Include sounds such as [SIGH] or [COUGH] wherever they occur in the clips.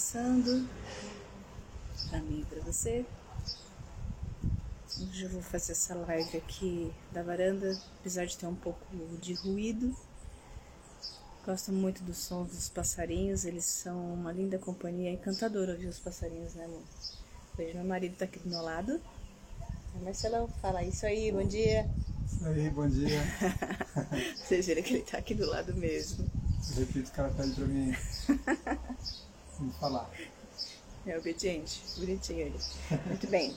começando para mim e para você. Hoje eu vou fazer essa live aqui da varanda, apesar de ter um pouco de ruído. Gosto muito dos sons dos passarinhos, eles são uma linda companhia, é encantador ouvir os passarinhos, né, amor? Hoje meu marido tá aqui do meu lado. Marcelão, fala isso aí, bom dia. Isso aí, bom dia. [LAUGHS] Vocês viram que ele tá aqui do lado mesmo. Eu repito que ela pede pra mim [LAUGHS] falar. É obediente, bonitinho ele. Muito bem.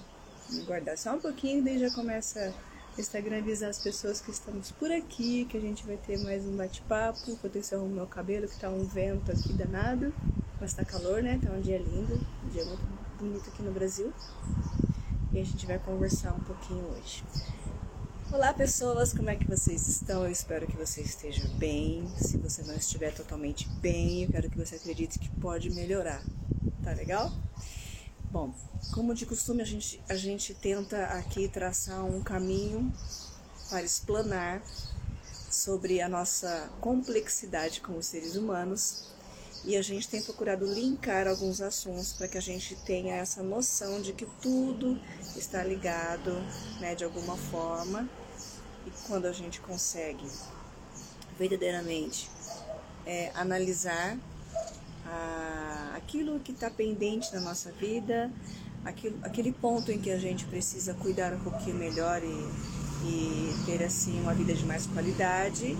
Vou guardar só um pouquinho, daí já começa o Instagram avisar as pessoas que estamos por aqui, que a gente vai ter mais um bate-papo. Enquanto isso, eu arrumo meu cabelo, que tá um vento aqui danado. Mas tá calor, né? Tá um dia lindo, um dia muito bonito aqui no Brasil. E a gente vai conversar um pouquinho hoje. Olá pessoas, como é que vocês estão? Eu espero que você esteja bem. Se você não estiver totalmente bem, eu quero que você acredite que pode melhorar. Tá legal? Bom, como de costume, a gente, a gente tenta aqui traçar um caminho para explanar sobre a nossa complexidade como seres humanos e a gente tem procurado linkar alguns assuntos para que a gente tenha essa noção de que tudo está ligado, né, de alguma forma e quando a gente consegue verdadeiramente é, analisar a, aquilo que está pendente na nossa vida, aquilo, aquele ponto em que a gente precisa cuidar um pouquinho melhor e, e ter assim uma vida de mais qualidade,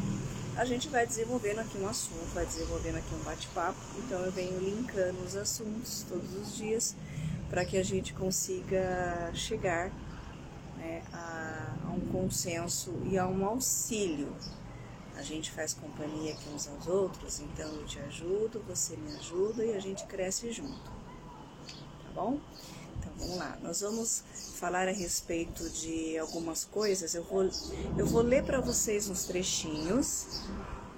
a gente vai desenvolvendo aqui um assunto, vai desenvolvendo aqui um bate-papo. Então eu venho linkando os assuntos todos os dias para que a gente consiga chegar né, a, a um consenso e a um auxílio. A gente faz companhia aqui uns aos outros, então eu te ajudo, você me ajuda e a gente cresce junto. Tá bom? Então vamos lá, nós vamos falar a respeito de algumas coisas. Eu vou, eu vou ler para vocês uns trechinhos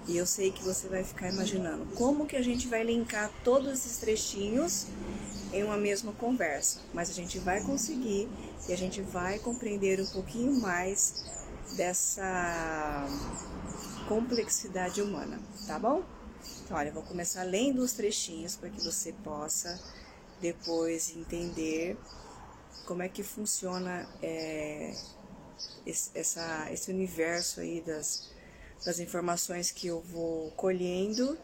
e eu sei que você vai ficar imaginando como que a gente vai linkar todos esses trechinhos em uma mesma conversa, mas a gente vai conseguir e a gente vai compreender um pouquinho mais dessa complexidade humana, tá bom? Então, olha, eu vou começar lendo os trechinhos para que você possa depois entender como é que funciona é, esse, essa, esse universo aí das, das informações que eu vou colhendo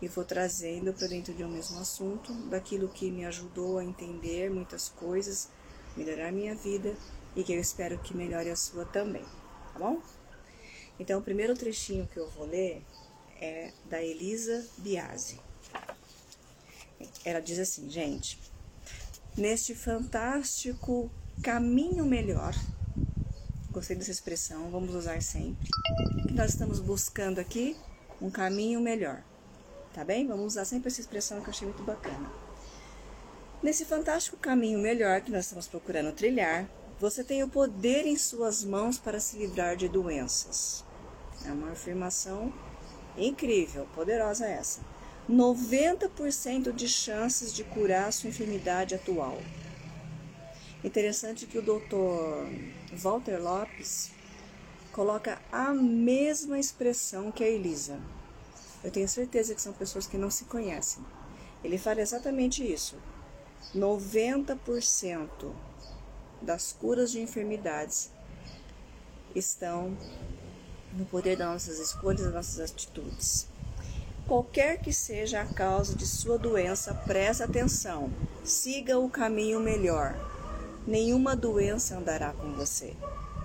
e vou trazendo para dentro de um mesmo assunto, daquilo que me ajudou a entender muitas coisas, melhorar minha vida e que eu espero que melhore a sua também, tá bom? Então, o primeiro trechinho que eu vou ler é da Elisa Biasi. Ela diz assim, gente, neste fantástico caminho melhor, gostei dessa expressão, vamos usar sempre, que nós estamos buscando aqui um caminho melhor tá bem? Vamos usar sempre essa expressão que eu achei muito bacana. Nesse fantástico caminho melhor que nós estamos procurando trilhar, você tem o poder em suas mãos para se livrar de doenças. É uma afirmação incrível, poderosa essa. 90% de chances de curar sua enfermidade atual. Interessante que o Dr. Walter Lopes coloca a mesma expressão que a Elisa. Eu tenho certeza que são pessoas que não se conhecem. Ele fala exatamente isso. 90% das curas de enfermidades estão no poder das nossas escolhas, das nossas atitudes. Qualquer que seja a causa de sua doença, preste atenção. Siga o caminho melhor. Nenhuma doença andará com você.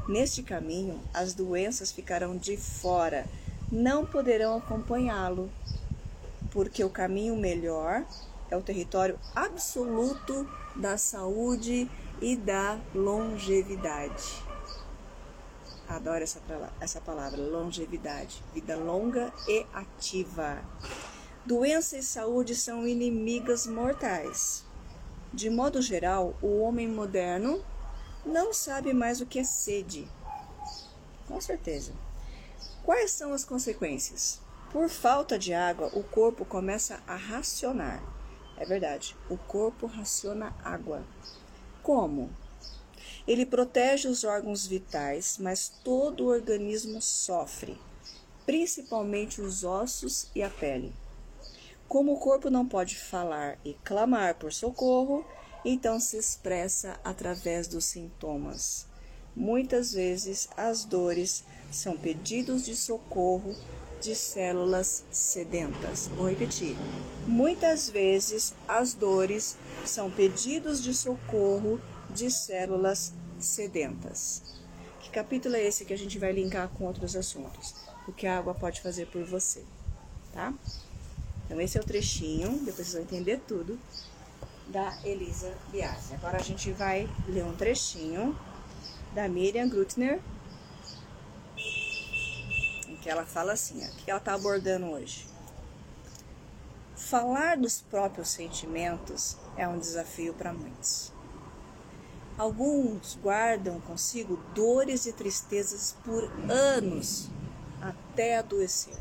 Neste caminho, as doenças ficarão de fora não poderão acompanhá-lo, porque o caminho melhor é o território absoluto da saúde e da longevidade. Adoro essa, essa palavra, longevidade, vida longa e ativa. Doença e saúde são inimigas mortais. De modo geral, o homem moderno não sabe mais o que é sede. Com certeza. Quais são as consequências? Por falta de água, o corpo começa a racionar. É verdade, o corpo raciona água. Como? Ele protege os órgãos vitais, mas todo o organismo sofre, principalmente os ossos e a pele. Como o corpo não pode falar e clamar por socorro, então se expressa através dos sintomas. Muitas vezes as dores são pedidos de socorro de células sedentas. Vou repetir. Muitas vezes as dores são pedidos de socorro de células sedentas. Que capítulo é esse que a gente vai linkar com outros assuntos? O que a água pode fazer por você, tá? Então esse é o trechinho, depois vocês vão entender tudo, da Elisa Biasi. Agora a gente vai ler um trechinho da Miriam Grutner, que ela fala assim, o que ela está abordando hoje. Falar dos próprios sentimentos é um desafio para muitos. Alguns guardam consigo dores e tristezas por anos até adoecer.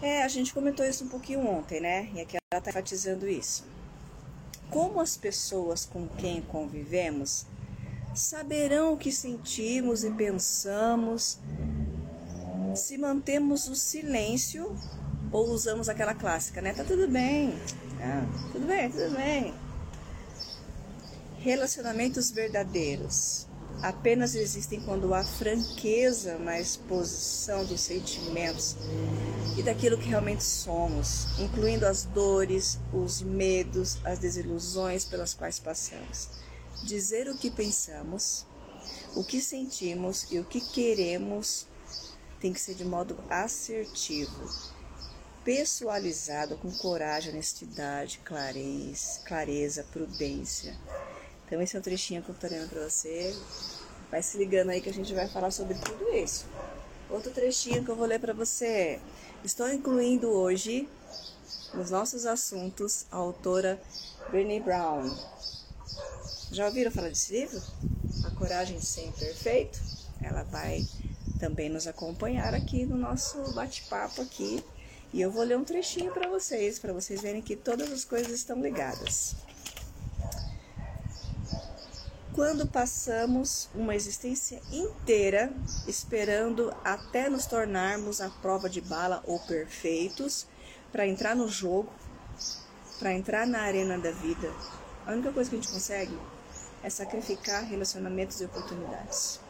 É, a gente comentou isso um pouquinho ontem, né? E aqui ela está enfatizando isso. Como as pessoas com quem convivemos saberão o que sentimos e pensamos se mantemos o silêncio ou usamos aquela clássica, né? Tá tudo bem, ah, tudo bem, tudo bem. Relacionamentos verdadeiros apenas existem quando há franqueza na exposição dos sentimentos e daquilo que realmente somos, incluindo as dores, os medos, as desilusões pelas quais passamos. Dizer o que pensamos, o que sentimos e o que queremos tem que ser de modo assertivo, pessoalizado, com coragem, honestidade, clareza, clareza prudência então esse é um trechinho que eu tô lendo pra você. Vai se ligando aí que a gente vai falar sobre tudo isso. Outro trechinho que eu vou ler para você é: Estou incluindo hoje nos nossos assuntos a autora Brené Brown. Já ouviram falar desse livro? A Coragem Sem Perfeito? Ela vai também nos acompanhar aqui no nosso bate-papo aqui. E eu vou ler um trechinho para vocês, para vocês verem que todas as coisas estão ligadas quando passamos uma existência inteira esperando até nos tornarmos a prova de bala ou perfeitos para entrar no jogo, para entrar na arena da vida, a única coisa que a gente consegue é sacrificar relacionamentos e oportunidades.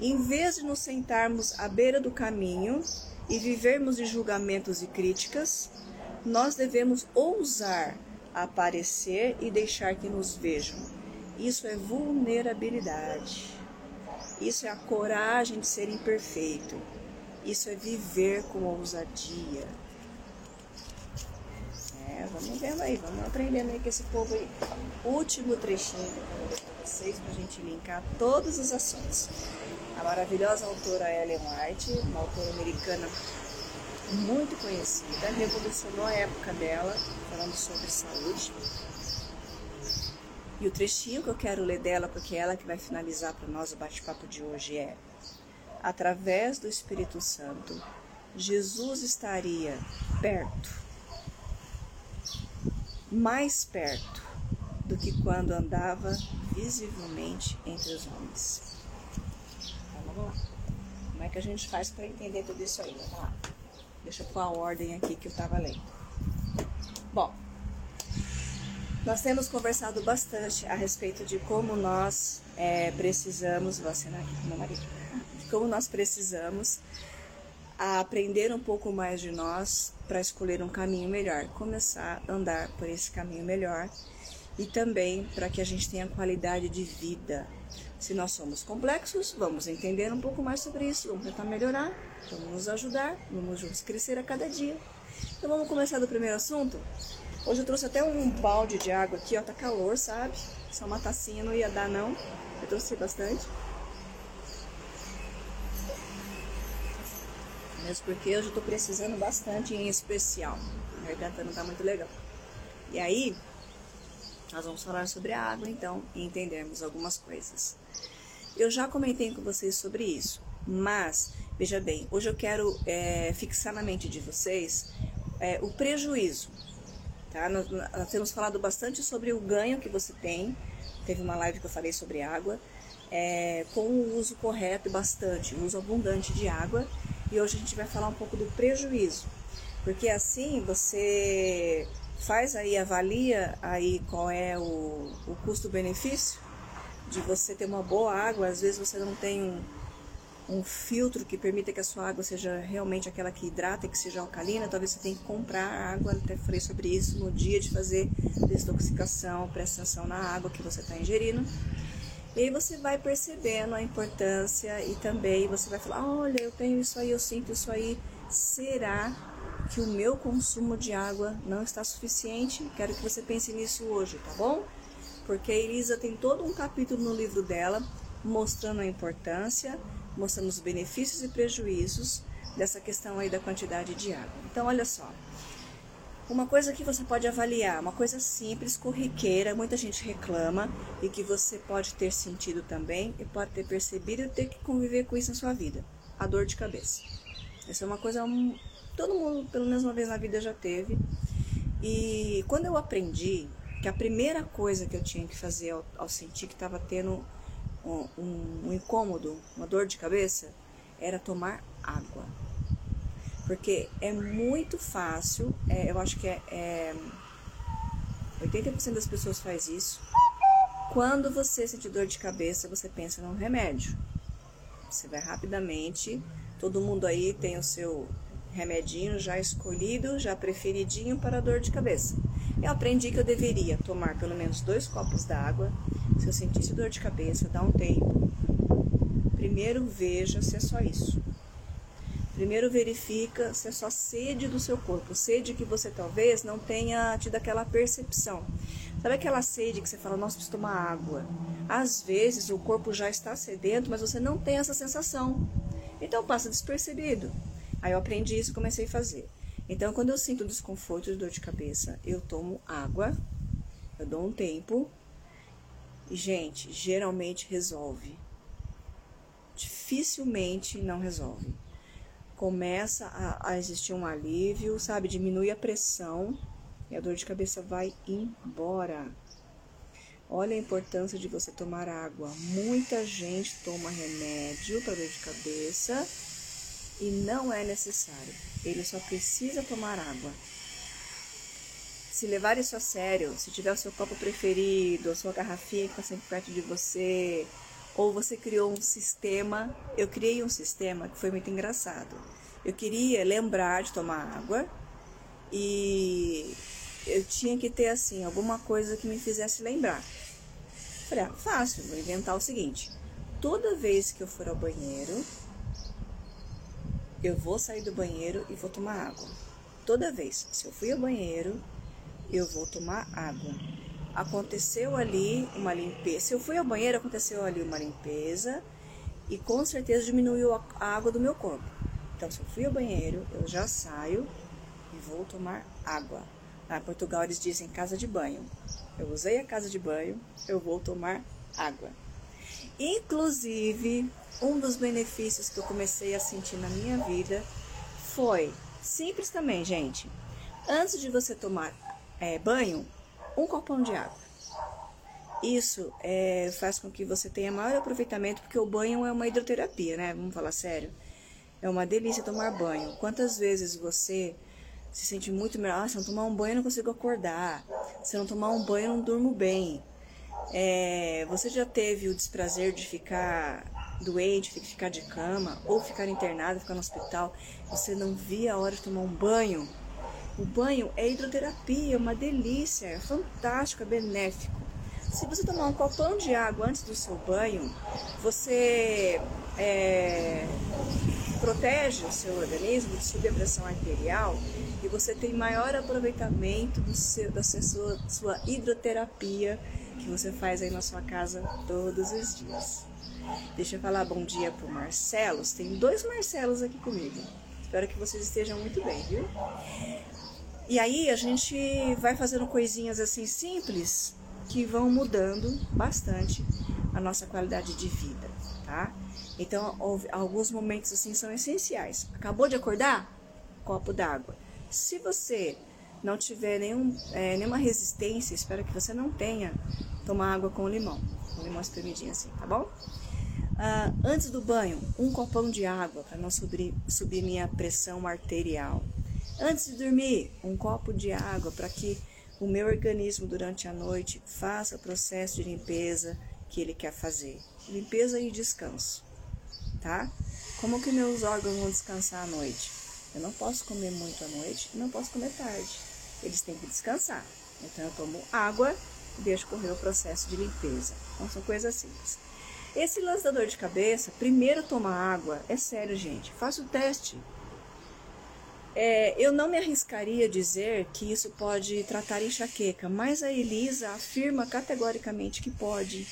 Em vez de nos sentarmos à beira do caminho e vivermos de julgamentos e críticas, nós devemos ousar aparecer e deixar que nos vejam isso é vulnerabilidade. Isso é a coragem de ser imperfeito. Isso é viver com ousadia. É, vamos vendo aí, vamos aprendendo aí com esse povo aí. Último trechinho para vocês, para a gente linkar todos os assuntos. A maravilhosa autora Ellen White, uma autora americana muito conhecida, revolucionou a época dela, falando sobre saúde e o trechinho que eu quero ler dela, porque é ela que vai finalizar para nós o bate-papo de hoje é: através do Espírito Santo, Jesus estaria perto, mais perto do que quando andava visivelmente entre os homens. Então, vamos lá. Como é que a gente faz para entender tudo isso aí? Vamos lá. Deixa eu pôr a ordem aqui que eu estava lendo. Bom, nós temos conversado bastante a respeito de como nós é, precisamos, vou assinar aqui com meu marido, de como nós precisamos aprender um pouco mais de nós para escolher um caminho melhor, começar a andar por esse caminho melhor e também para que a gente tenha qualidade de vida. Se nós somos complexos, vamos entender um pouco mais sobre isso, vamos tentar melhorar, vamos nos ajudar, vamos juntos crescer a cada dia. Então vamos começar do primeiro assunto? Hoje eu trouxe até um balde de água aqui, ó, tá calor, sabe? Só uma tacinha não ia dar não. Eu trouxe bastante. Mesmo porque eu tô precisando bastante em especial. A garganta não tá muito legal. E aí, nós vamos falar sobre a água então e entendermos algumas coisas. Eu já comentei com vocês sobre isso, mas veja bem, hoje eu quero é, fixar na mente de vocês é, o prejuízo Tá? Nós, nós, temos falado bastante sobre o ganho que você tem. Teve uma live que eu falei sobre água. É, com o uso correto, bastante, o uso abundante de água. E hoje a gente vai falar um pouco do prejuízo. Porque assim você faz aí, avalia aí qual é o, o custo-benefício de você ter uma boa água. Às vezes você não tem um, um filtro que permita que a sua água seja realmente aquela que hidrata e que seja alcalina, talvez você tenha que comprar água. Até falei sobre isso no dia de fazer desintoxicação, presta atenção na água que você está ingerindo. E aí você vai percebendo a importância e também você vai falar: olha, eu tenho isso aí, eu sinto isso aí. Será que o meu consumo de água não está suficiente? Quero que você pense nisso hoje, tá bom? Porque a Elisa tem todo um capítulo no livro dela mostrando a importância, mostrando os benefícios e prejuízos dessa questão aí da quantidade de água. Então, olha só. Uma coisa que você pode avaliar, uma coisa simples, corriqueira, muita gente reclama e que você pode ter sentido também e pode ter percebido e ter que conviver com isso na sua vida: a dor de cabeça. Essa é uma coisa todo mundo, pelo menos uma vez na vida, já teve. E quando eu aprendi que a primeira coisa que eu tinha que fazer ao, ao sentir que estava tendo um, um, um incômodo, uma dor de cabeça, era tomar água porque é muito fácil, é, eu acho que é, é 80% das pessoas faz isso. Quando você sente dor de cabeça, você pensa num remédio. Você vai rapidamente, todo mundo aí tem o seu remedinho já escolhido, já preferidinho para dor de cabeça. Eu aprendi que eu deveria tomar pelo menos dois copos d'água. Se eu sentisse dor de cabeça, dá um tempo. Primeiro veja se é só isso. Primeiro verifica se é só sede do seu corpo, sede que você talvez não tenha tido aquela percepção. Sabe aquela sede que você fala, nossa, preciso tomar água? Às vezes o corpo já está sedento, mas você não tem essa sensação. Então passa despercebido. Aí eu aprendi isso e comecei a fazer. Então quando eu sinto desconforto de dor de cabeça, eu tomo água, eu dou um tempo e, gente, geralmente resolve. Dificilmente não resolve começa a, a existir um alívio, sabe? Diminui a pressão e a dor de cabeça vai embora. Olha a importância de você tomar água. Muita gente toma remédio para dor de cabeça e não é necessário. Ele só precisa tomar água. Se levar isso a sério, se tiver o seu copo preferido, a sua garrafinha que está sempre perto de você, ou você criou um sistema. Eu criei um sistema que foi muito engraçado. Eu queria lembrar de tomar água e eu tinha que ter assim alguma coisa que me fizesse lembrar. Falei, ah, fácil, vou inventar o seguinte: toda vez que eu for ao banheiro, eu vou sair do banheiro e vou tomar água. Toda vez, se eu fui ao banheiro, eu vou tomar água aconteceu ali uma limpeza. Se eu fui ao banheiro, aconteceu ali uma limpeza e com certeza diminuiu a água do meu corpo. Então, se eu fui ao banheiro, eu já saio e vou tomar água. Na Portugal eles dizem casa de banho. Eu usei a casa de banho, eu vou tomar água. Inclusive, um dos benefícios que eu comecei a sentir na minha vida foi simples também, gente. Antes de você tomar é, banho, um copão de água. Isso é, faz com que você tenha maior aproveitamento, porque o banho é uma hidroterapia, né? Vamos falar sério. É uma delícia tomar banho. Quantas vezes você se sente muito melhor? Ah, se não tomar um banho, eu não consigo acordar. Se não tomar um banho, eu não durmo bem. É, você já teve o desprazer de ficar doente, ficar de cama, ou ficar internado, ficar no hospital, você não via a hora de tomar um banho? O banho é hidroterapia, é uma delícia, é fantástico, é benéfico. Se você tomar um copão de água antes do seu banho, você é, protege o seu organismo de subir pressão arterial e você tem maior aproveitamento do seu, da sua, sua hidroterapia que você faz aí na sua casa todos os dias. Deixa eu falar bom dia pro Marcelos. Tem dois Marcelos aqui comigo. Espero que vocês estejam muito bem, viu? E aí a gente vai fazendo coisinhas assim simples que vão mudando bastante a nossa qualidade de vida, tá? Então, alguns momentos assim são essenciais. Acabou de acordar? Copo d'água. Se você não tiver nenhum, é, nenhuma resistência, espero que você não tenha, tomar água com limão. Com limão espremidinho assim, tá bom? Ah, antes do banho, um copão de água para não subir, subir minha pressão arterial. Antes de dormir, um copo de água para que o meu organismo durante a noite faça o processo de limpeza que ele quer fazer. Limpeza e descanso, tá? Como que meus órgãos vão descansar à noite? Eu não posso comer muito à noite e não posso comer tarde. Eles têm que descansar. Então eu tomo água e deixo correr o processo de limpeza. Então são coisas simples. Esse lance da dor de cabeça, primeiro tomar água, é sério, gente. Faça o teste. É, eu não me arriscaria a dizer que isso pode tratar enxaqueca, mas a Elisa afirma categoricamente que pode.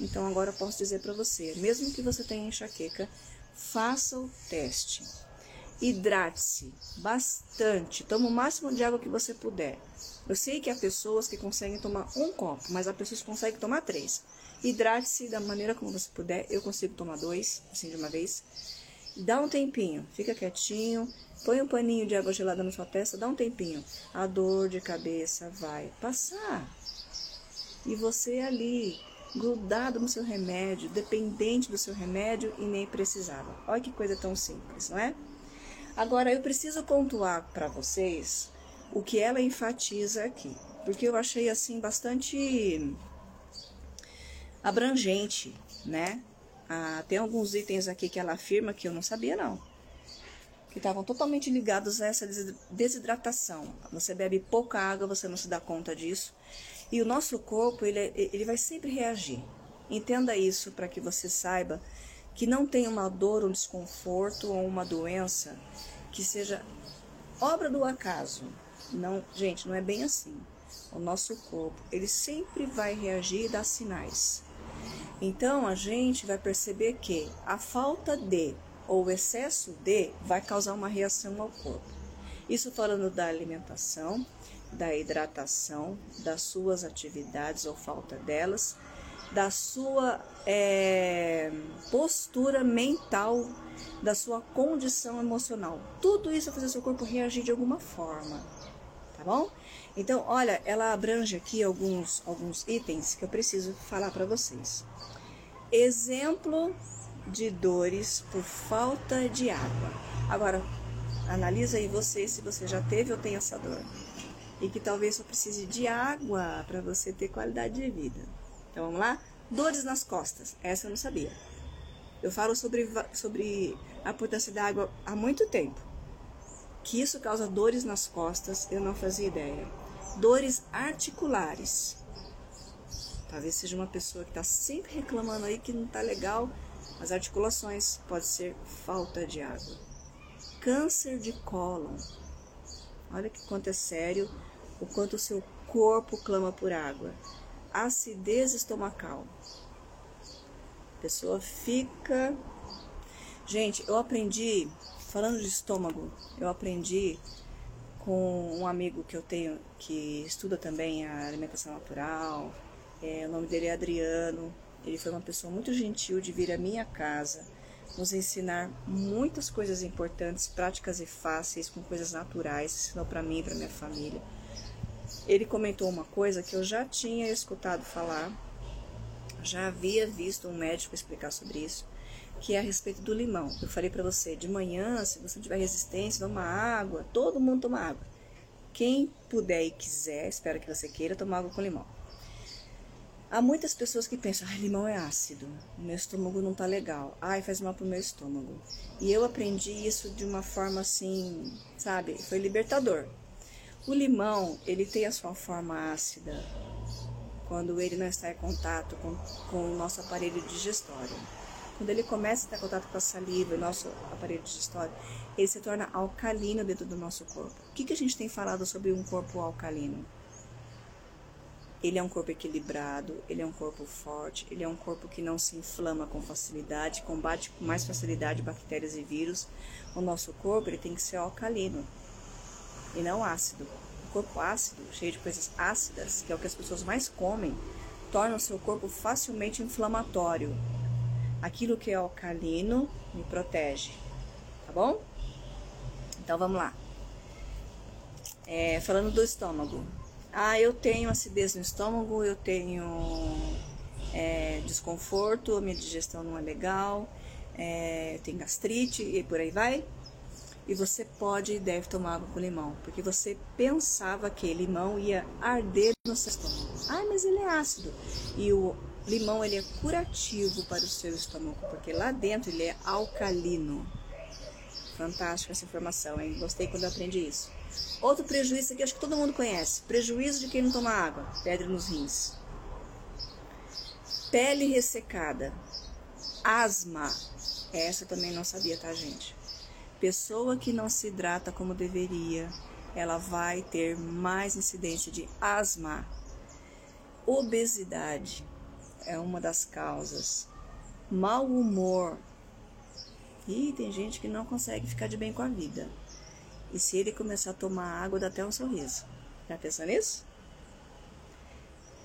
Então agora eu posso dizer para você, mesmo que você tenha enxaqueca, faça o teste. Hidrate-se bastante, toma o máximo de água que você puder. Eu sei que há pessoas que conseguem tomar um copo, mas há pessoas que conseguem tomar três. Hidrate-se da maneira como você puder. Eu consigo tomar dois, assim de uma vez. Dá um tempinho, fica quietinho, põe um paninho de água gelada na sua testa, dá um tempinho. A dor de cabeça vai passar. E você ali, grudado no seu remédio, dependente do seu remédio e nem precisava. Olha que coisa tão simples, não é? Agora eu preciso pontuar para vocês o que ela enfatiza aqui, porque eu achei assim bastante abrangente, né? Ah, tem alguns itens aqui que ela afirma que eu não sabia não, que estavam totalmente ligados a essa desidratação. Você bebe pouca água, você não se dá conta disso, e o nosso corpo ele, ele vai sempre reagir. Entenda isso para que você saiba que não tem uma dor, um desconforto ou uma doença que seja obra do acaso. Não, gente, não é bem assim. O nosso corpo, ele sempre vai reagir e dar sinais. Então a gente vai perceber que a falta de ou o excesso de vai causar uma reação ao corpo. Isso falando da alimentação, da hidratação, das suas atividades ou falta delas, da sua é, postura mental, da sua condição emocional. Tudo isso vai fazer seu corpo reagir de alguma forma, tá bom? Então, olha, ela abrange aqui alguns, alguns itens que eu preciso falar para vocês. Exemplo de dores por falta de água. Agora, analisa aí você se você já teve ou tem essa dor. E que talvez você precise de água para você ter qualidade de vida. Então vamos lá? Dores nas costas. Essa eu não sabia. Eu falo sobre, sobre a importância da água há muito tempo. Que isso causa dores nas costas, eu não fazia ideia. Dores articulares. Talvez seja uma pessoa que está sempre reclamando aí que não está legal. As articulações pode ser falta de água. Câncer de cólon. Olha que quanto é sério o quanto o seu corpo clama por água. Acidez estomacal. A pessoa fica. Gente, eu aprendi, falando de estômago, eu aprendi com um amigo que eu tenho que estuda também a alimentação natural, é, o nome dele é Adriano. Ele foi uma pessoa muito gentil de vir à minha casa, nos ensinar muitas coisas importantes, práticas e fáceis, com coisas naturais, ensinou para mim e para minha família. Ele comentou uma coisa que eu já tinha escutado falar, já havia visto um médico explicar sobre isso, que é a respeito do limão. Eu falei para você, de manhã, se você tiver resistência, toma água, todo mundo toma água. Quem puder e quiser, espero que você queira, tomar água com limão. Há muitas pessoas que pensam, limão é ácido, meu estômago não tá legal, ai, faz mal pro meu estômago. E eu aprendi isso de uma forma assim, sabe, foi libertador. O limão, ele tem a sua forma ácida quando ele não está em contato com, com o nosso aparelho digestório. Quando ele começa a em contato com a saliva, o nosso aparelho digestório, ele se torna alcalino dentro do nosso corpo. O que, que a gente tem falado sobre um corpo alcalino? Ele é um corpo equilibrado, ele é um corpo forte, ele é um corpo que não se inflama com facilidade, combate com mais facilidade bactérias e vírus. O nosso corpo ele tem que ser alcalino e não ácido. O corpo ácido, cheio de coisas ácidas, que é o que as pessoas mais comem, torna o seu corpo facilmente inflamatório. Aquilo que é alcalino me protege, tá bom? Então vamos lá. É, falando do estômago, ah, eu tenho acidez no estômago, eu tenho é, desconforto, a minha digestão não é legal, é, tem gastrite e por aí vai. E você pode e deve tomar água com limão, porque você pensava que limão ia arder no seu estômago. Ah, mas ele é ácido. E o limão ele é curativo para o seu estômago, porque lá dentro ele é alcalino. Fantástica essa informação, hein? Gostei quando eu aprendi isso. Outro prejuízo que acho que todo mundo conhece: prejuízo de quem não toma água, pedra nos rins. Pele ressecada, asma. Essa também não sabia, tá, gente? Pessoa que não se hidrata como deveria, ela vai ter mais incidência de asma. Obesidade é uma das causas. Mau humor. E tem gente que não consegue ficar de bem com a vida. E se ele começar a tomar água, dá até um sorriso. Já pensou nisso?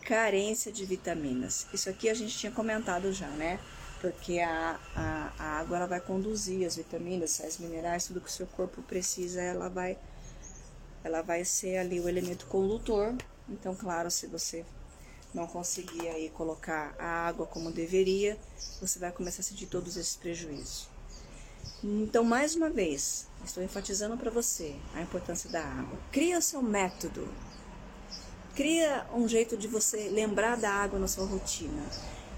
Carência de vitaminas. Isso aqui a gente tinha comentado já, né? porque a, a, a, água ela vai conduzir as vitaminas, sais minerais, tudo que o seu corpo precisa, ela vai, ela vai ser ali o elemento condutor. Então, claro, se você não conseguir aí colocar a água como deveria, você vai começar a sentir todos esses prejuízos. Então, mais uma vez, estou enfatizando para você a importância da água. Cria seu método. Cria um jeito de você lembrar da água na sua rotina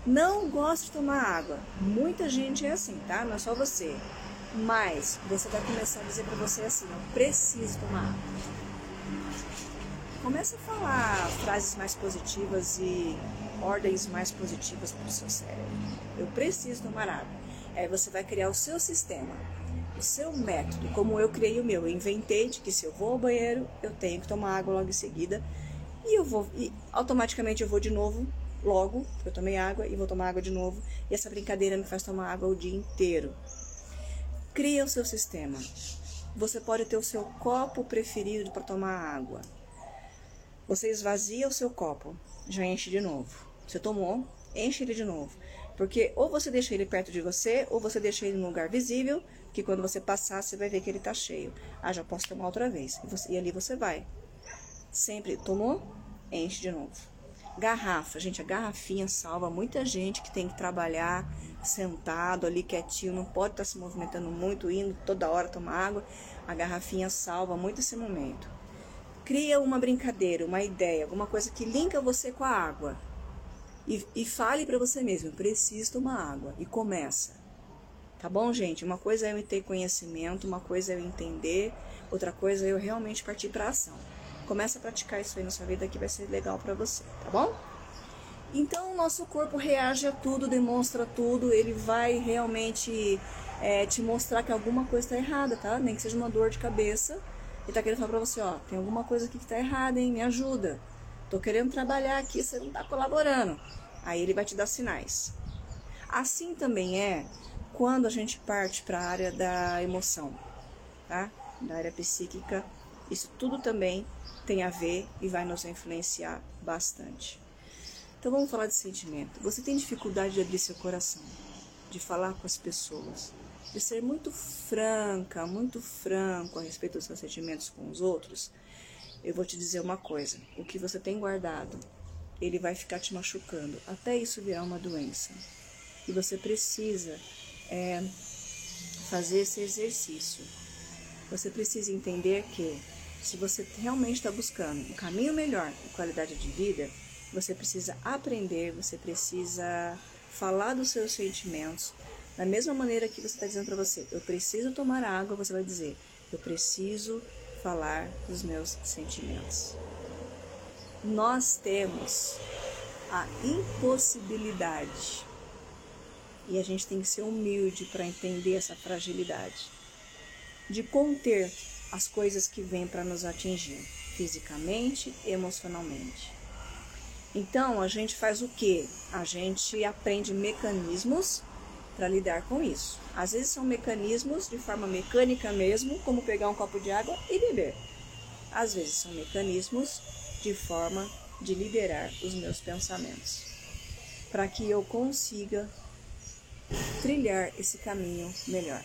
não gosta de tomar água. Muita gente é assim, tá? Não é só você. Mas você vai começar a dizer para você assim: eu preciso tomar água. Começa a falar frases mais positivas e ordens mais positivas para o seu cérebro. Eu preciso tomar água. Aí você vai criar o seu sistema, o seu método, como eu criei o meu. Eu inventei de que se eu vou ao banheiro, eu tenho que tomar água logo em seguida. E eu vou, e automaticamente eu vou de novo logo, eu tomei água e vou tomar água de novo. E essa brincadeira me faz tomar água o dia inteiro. Cria o seu sistema. Você pode ter o seu copo preferido para tomar água. Você esvazia o seu copo, já enche de novo. Você tomou, enche ele de novo. Porque ou você deixa ele perto de você, ou você deixa ele num lugar visível, que quando você passar, você vai ver que ele está cheio. Ah, já posso tomar outra vez. E, você, e ali você vai. Sempre tomou, enche de novo. Garrafa, gente, a garrafinha salva muita gente que tem que trabalhar sentado ali quietinho, não pode estar tá se movimentando muito, indo toda hora tomar água. A garrafinha salva muito esse momento. Cria uma brincadeira, uma ideia, alguma coisa que linka você com a água. E, e fale para você mesmo: preciso tomar água. E começa. Tá bom, gente? Uma coisa é eu ter conhecimento, uma coisa é eu entender, outra coisa é eu realmente partir para ação. Começa a praticar isso aí na sua vida que vai ser legal para você, tá bom? Então, o nosso corpo reage a tudo, demonstra tudo, ele vai realmente é, te mostrar que alguma coisa está errada, tá? Nem que seja uma dor de cabeça. Ele tá querendo falar pra você, ó, tem alguma coisa aqui que tá errada, hein? Me ajuda. Tô querendo trabalhar aqui, você não tá colaborando. Aí ele vai te dar sinais. Assim também é quando a gente parte para a área da emoção, tá? Da área psíquica. Isso tudo também tem a ver e vai nos influenciar bastante. Então vamos falar de sentimento. Você tem dificuldade de abrir seu coração, de falar com as pessoas, de ser muito franca, muito franco a respeito dos seus sentimentos com os outros? Eu vou te dizer uma coisa: o que você tem guardado, ele vai ficar te machucando, até isso virar uma doença. E você precisa é, fazer esse exercício. Você precisa entender que se você realmente está buscando um caminho melhor qualidade de vida, você precisa aprender, você precisa falar dos seus sentimentos. Da mesma maneira que você está dizendo para você, eu preciso tomar água, você vai dizer, eu preciso falar dos meus sentimentos. Nós temos a impossibilidade e a gente tem que ser humilde para entender essa fragilidade de conter as coisas que vêm para nos atingir, fisicamente, emocionalmente. Então, a gente faz o que? A gente aprende mecanismos para lidar com isso. Às vezes são mecanismos de forma mecânica mesmo, como pegar um copo de água e beber. Às vezes são mecanismos de forma de liberar os meus pensamentos, para que eu consiga trilhar esse caminho melhor.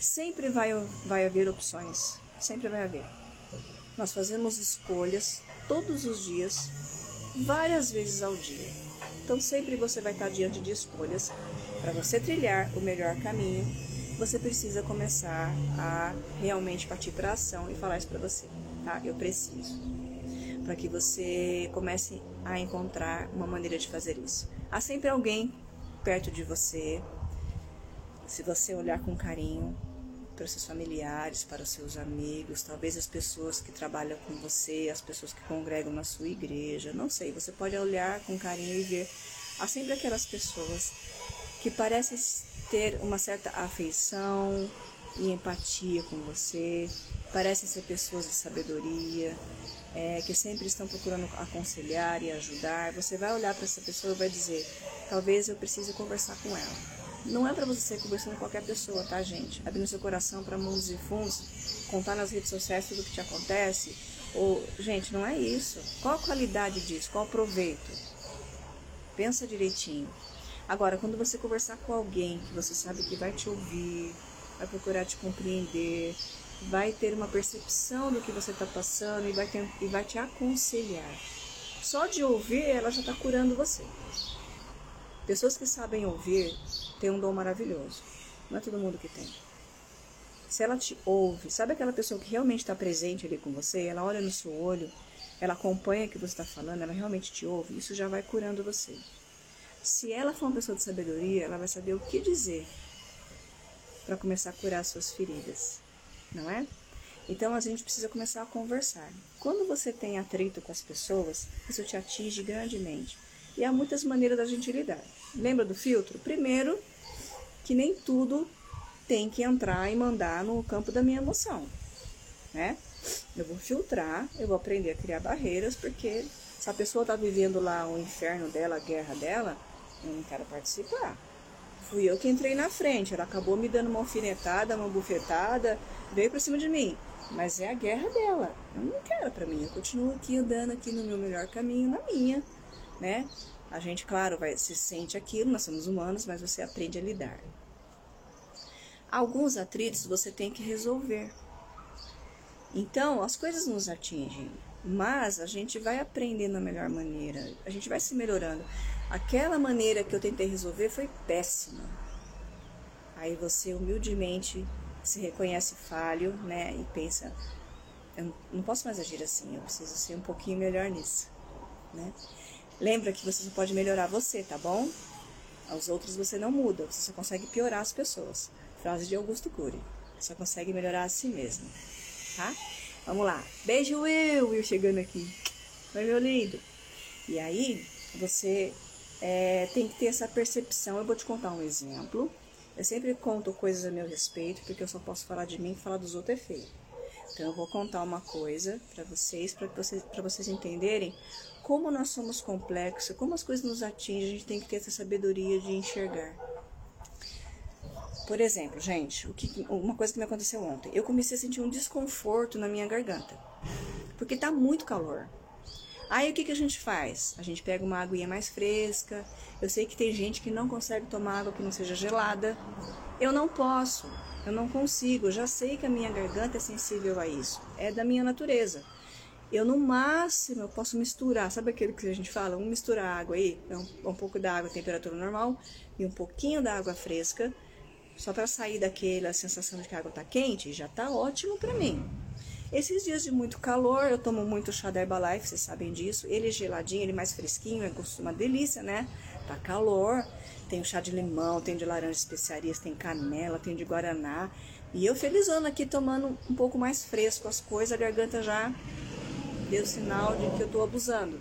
Sempre vai, vai haver opções sempre vai haver. Nós fazemos escolhas todos os dias, várias vezes ao dia. Então sempre você vai estar diante de escolhas. Para você trilhar o melhor caminho, você precisa começar a realmente partir para ação e falar isso para você, tá? Eu preciso. Para que você comece a encontrar uma maneira de fazer isso. Há sempre alguém perto de você. Se você olhar com carinho, para os seus familiares, para os seus amigos, talvez as pessoas que trabalham com você, as pessoas que congregam na sua igreja, não sei, você pode olhar com carinho e ver. Há sempre aquelas pessoas que parecem ter uma certa afeição e empatia com você, parecem ser pessoas de sabedoria, é, que sempre estão procurando aconselhar e ajudar. Você vai olhar para essa pessoa e vai dizer: talvez eu precise conversar com ela não é para você ser conversando com qualquer pessoa, tá, gente? Abrindo seu coração para mundos e fundos, contar nas redes sociais tudo o que te acontece. Ou, gente, não é isso. Qual a qualidade disso? Qual o proveito? Pensa direitinho. Agora, quando você conversar com alguém que você sabe que vai te ouvir, vai procurar te compreender, vai ter uma percepção do que você está passando e vai, ter, e vai te aconselhar. Só de ouvir, ela já está curando você. Pessoas que sabem ouvir têm um dom maravilhoso. Não é todo mundo que tem. Se ela te ouve, sabe aquela pessoa que realmente está presente ali com você? Ela olha no seu olho, ela acompanha o que você está falando, ela realmente te ouve. Isso já vai curando você. Se ela for uma pessoa de sabedoria, ela vai saber o que dizer para começar a curar suas feridas, não é? Então a gente precisa começar a conversar. Quando você tem atrito com as pessoas, isso te atinge grandemente. E há muitas maneiras da gente lidar. Lembra do filtro? Primeiro, que nem tudo tem que entrar e mandar no campo da minha emoção, né? Eu vou filtrar, eu vou aprender a criar barreiras, porque se a pessoa está vivendo lá o inferno dela, a guerra dela, eu não quero participar. Fui eu que entrei na frente, ela acabou me dando uma alfinetada, uma bufetada, veio para cima de mim. Mas é a guerra dela. Eu não quero para mim. Eu continuo aqui andando aqui no meu melhor caminho, na minha né? A gente, claro, vai, se sente aquilo, nós somos humanos, mas você aprende a lidar. Alguns atritos você tem que resolver. Então, as coisas nos atingem, mas a gente vai aprendendo a melhor maneira, a gente vai se melhorando. Aquela maneira que eu tentei resolver foi péssima. Aí você humildemente se reconhece falho, né? E pensa, eu não posso mais agir assim, eu preciso ser um pouquinho melhor nisso, né? Lembra que você só pode melhorar você, tá bom? Aos outros você não muda, você só consegue piorar as pessoas. Frase de Augusto Cury. Só consegue melhorar a si mesmo, tá? Vamos lá. Beijo, Will! Will chegando aqui. Oi, meu lindo. E aí, você é, tem que ter essa percepção. Eu vou te contar um exemplo. Eu sempre conto coisas a meu respeito, porque eu só posso falar de mim e falar dos outros é feio. Então, eu vou contar uma coisa para vocês, para vocês, vocês entenderem como nós somos complexos, como as coisas nos atingem, a gente tem que ter essa sabedoria de enxergar. Por exemplo, gente, que, uma coisa que me aconteceu ontem, eu comecei a sentir um desconforto na minha garganta, porque tá muito calor. Aí o que, que a gente faz? A gente pega uma aguinha mais fresca. Eu sei que tem gente que não consegue tomar água que não seja gelada. Eu não posso, eu não consigo. Eu já sei que a minha garganta é sensível a isso. É da minha natureza. Eu, no máximo, eu posso misturar, sabe aquele que a gente fala? Um misturar água aí, é um, um pouco da água temperatura normal e um pouquinho da água fresca, só para sair daquela sensação de que a água tá quente, já tá ótimo para mim. Esses dias de muito calor, eu tomo muito chá da Herbalife, vocês sabem disso. Ele é geladinho, ele é mais fresquinho, é uma delícia, né? Tá calor. Tem o chá de limão, tem de laranja especiarias, tem canela, tem de guaraná. E eu felizando aqui tomando um pouco mais fresco as coisas, a garganta já deu sinal de que eu estou abusando.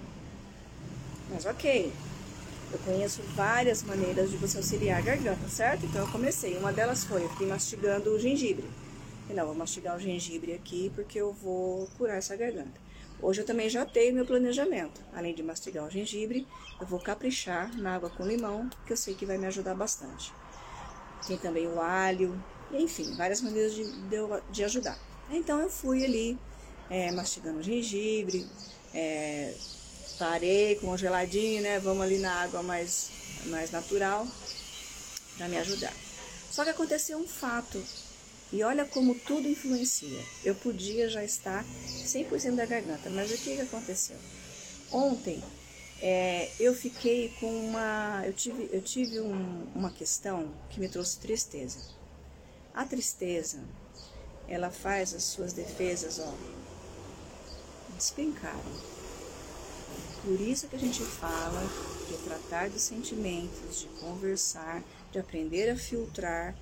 Mas ok, eu conheço várias maneiras de você auxiliar a garganta, certo? Então eu comecei. Uma delas foi, eu fiquei mastigando o gengibre. E não, vou mastigar o gengibre aqui porque eu vou curar essa garganta. Hoje eu também já tenho meu planejamento. Além de mastigar o gengibre, eu vou caprichar na água com limão, que eu sei que vai me ajudar bastante. Tem também o alho, enfim, várias maneiras de, de, de ajudar. Então eu fui ali é, mastigando gengibre, é, parei congeladinho, né? Vamos ali na água mais, mais natural para me ajudar. Só que aconteceu um fato e olha como tudo influencia. Eu podia já estar 100% da garganta, mas o que, que aconteceu? Ontem é, eu fiquei com uma. Eu tive, eu tive um, uma questão que me trouxe tristeza. A tristeza, ela faz as suas defesas, ó, despencarem. Por isso que a gente fala de tratar dos sentimentos, de conversar, de aprender a filtrar.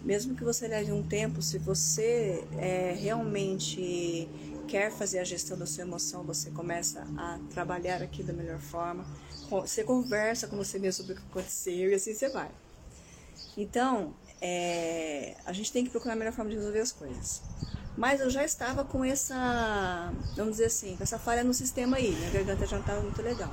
Mesmo que você leve um tempo, se você é, realmente quer fazer a gestão da sua emoção, você começa a trabalhar aqui da melhor forma. Você conversa com você mesmo sobre o que aconteceu e assim você vai. Então, é, a gente tem que procurar a melhor forma de resolver as coisas. Mas eu já estava com essa, vamos dizer assim, com essa falha no sistema aí, minha garganta já não estava muito legal.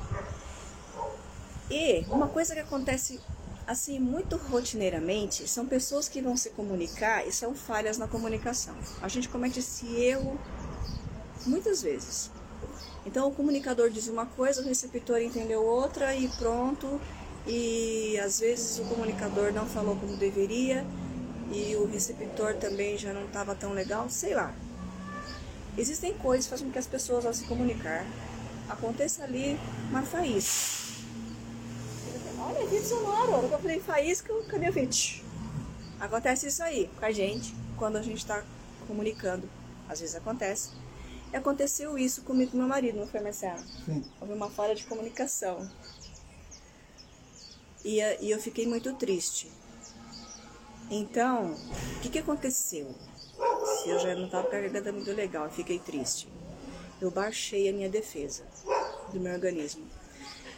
E uma coisa que acontece assim muito rotineiramente são pessoas que vão se comunicar e são falhas na comunicação. A gente comete esse erro muitas vezes. Então o comunicador diz uma coisa, o receptor entendeu outra e pronto. E às vezes o comunicador não falou como deveria e o receptor também já não estava tão legal, sei lá. Existem coisas que fazem com que as pessoas ao se comunicar aconteça ali uma faísca. Olha, vídeo sonoro, que eu falei faísca, cadê o vídeo? Acontece isso aí com a gente quando a gente está comunicando. Às vezes acontece. E aconteceu isso comigo com meu marido, não foi, Marcelo? Sim. Houve uma falha de comunicação. E, e eu fiquei muito triste então, o que, que aconteceu? Se eu já não estava com a garganta muito legal, eu fiquei triste. Eu baixei a minha defesa do meu organismo.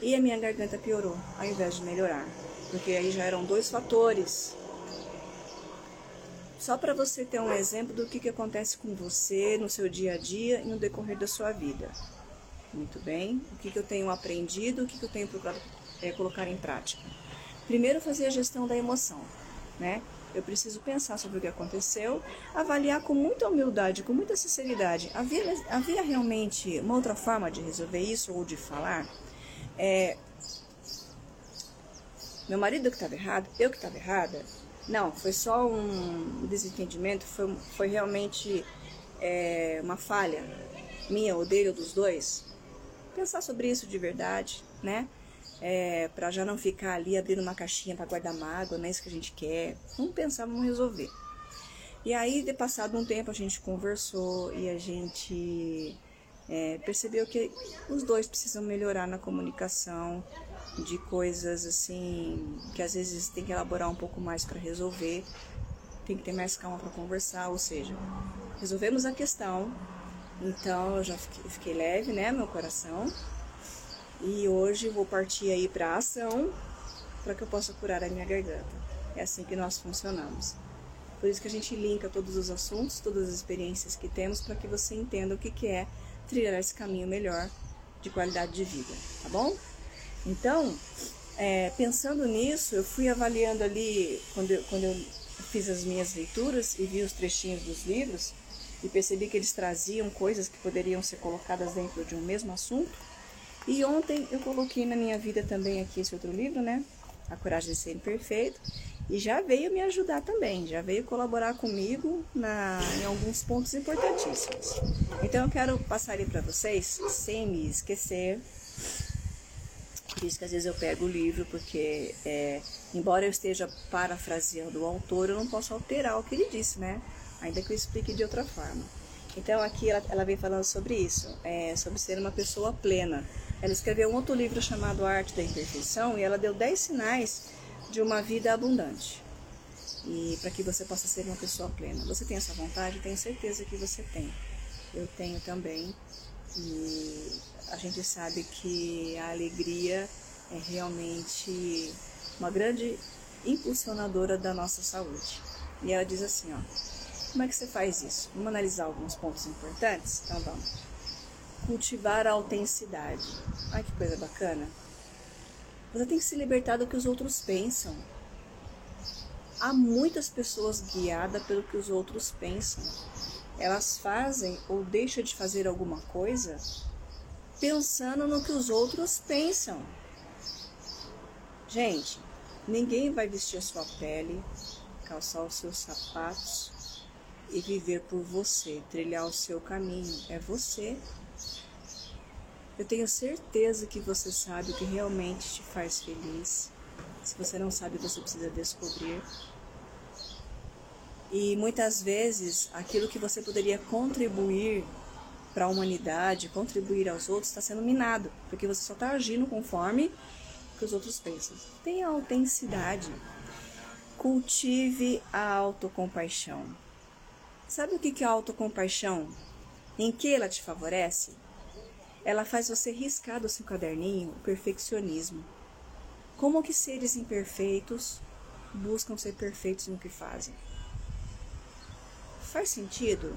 E a minha garganta piorou, ao invés de melhorar. Porque aí já eram dois fatores. Só para você ter um exemplo do que, que acontece com você no seu dia a dia e no decorrer da sua vida. Muito bem. O que, que eu tenho aprendido, o que, que eu tenho procurado é, colocar em prática. Primeiro, fazer a gestão da emoção. Né? Eu preciso pensar sobre o que aconteceu, avaliar com muita humildade, com muita sinceridade. Havia, havia realmente uma outra forma de resolver isso ou de falar? É, meu marido que estava errado, eu que estava errada? Não, foi só um desentendimento, foi, foi realmente é, uma falha minha ou dele ou dos dois. Pensar sobre isso de verdade, né? é, para já não ficar ali abrindo uma caixinha para guardar mágoa, não é isso que a gente quer. Vamos pensar, vamos resolver. E aí, de passado um tempo, a gente conversou e a gente é, percebeu que os dois precisam melhorar na comunicação de coisas assim que às vezes tem que elaborar um pouco mais para resolver, tem que ter mais calma para conversar, ou seja, resolvemos a questão. Então eu já fiquei, fiquei leve, né, meu coração, e hoje vou partir aí para ação para que eu possa curar a minha garganta. É assim que nós funcionamos. Por isso que a gente linka todos os assuntos, todas as experiências que temos para que você entenda o que, que é trilhar esse caminho melhor de qualidade de vida, tá bom? Então, é, pensando nisso, eu fui avaliando ali, quando eu, quando eu fiz as minhas leituras e vi os trechinhos dos livros, e percebi que eles traziam coisas que poderiam ser colocadas dentro de um mesmo assunto, e ontem eu coloquei na minha vida também aqui esse outro livro, né? A Coragem de Ser Imperfeito. E já veio me ajudar também, já veio colaborar comigo na, em alguns pontos importantíssimos. Então eu quero passar aí para vocês, sem me esquecer. Por isso que às vezes eu pego o livro, porque é, embora eu esteja parafraseando o autor, eu não posso alterar o que ele disse, né? Ainda que eu explique de outra forma. Então aqui ela, ela vem falando sobre isso, é, sobre ser uma pessoa plena. Ela escreveu um outro livro chamado Arte da Imperfeição e ela deu 10 sinais de uma vida abundante. E para que você possa ser uma pessoa plena. Você tem essa vontade? Tenho certeza que você tem. Eu tenho também. E a gente sabe que a alegria é realmente uma grande impulsionadora da nossa saúde. E ela diz assim, ó, como é que você faz isso? Vamos analisar alguns pontos importantes? Então vamos cultivar a autenticidade. Ai que coisa bacana. Você tem que se libertar do que os outros pensam. Há muitas pessoas guiadas pelo que os outros pensam. Elas fazem ou deixam de fazer alguma coisa pensando no que os outros pensam. Gente, ninguém vai vestir a sua pele, calçar os seus sapatos e viver por você, trilhar o seu caminho. É você Eu tenho certeza que você sabe o que realmente te faz feliz. Se você não sabe, você precisa descobrir. E muitas vezes aquilo que você poderia contribuir para a humanidade, contribuir aos outros, está sendo minado, porque você só está agindo conforme que os outros pensam. Tenha autenticidade. Cultive a autocompaixão. Sabe o que é a autocompaixão? Em que ela te favorece? Ela faz você riscar do seu caderninho o perfeccionismo. Como que seres imperfeitos buscam ser perfeitos no que fazem? Faz sentido?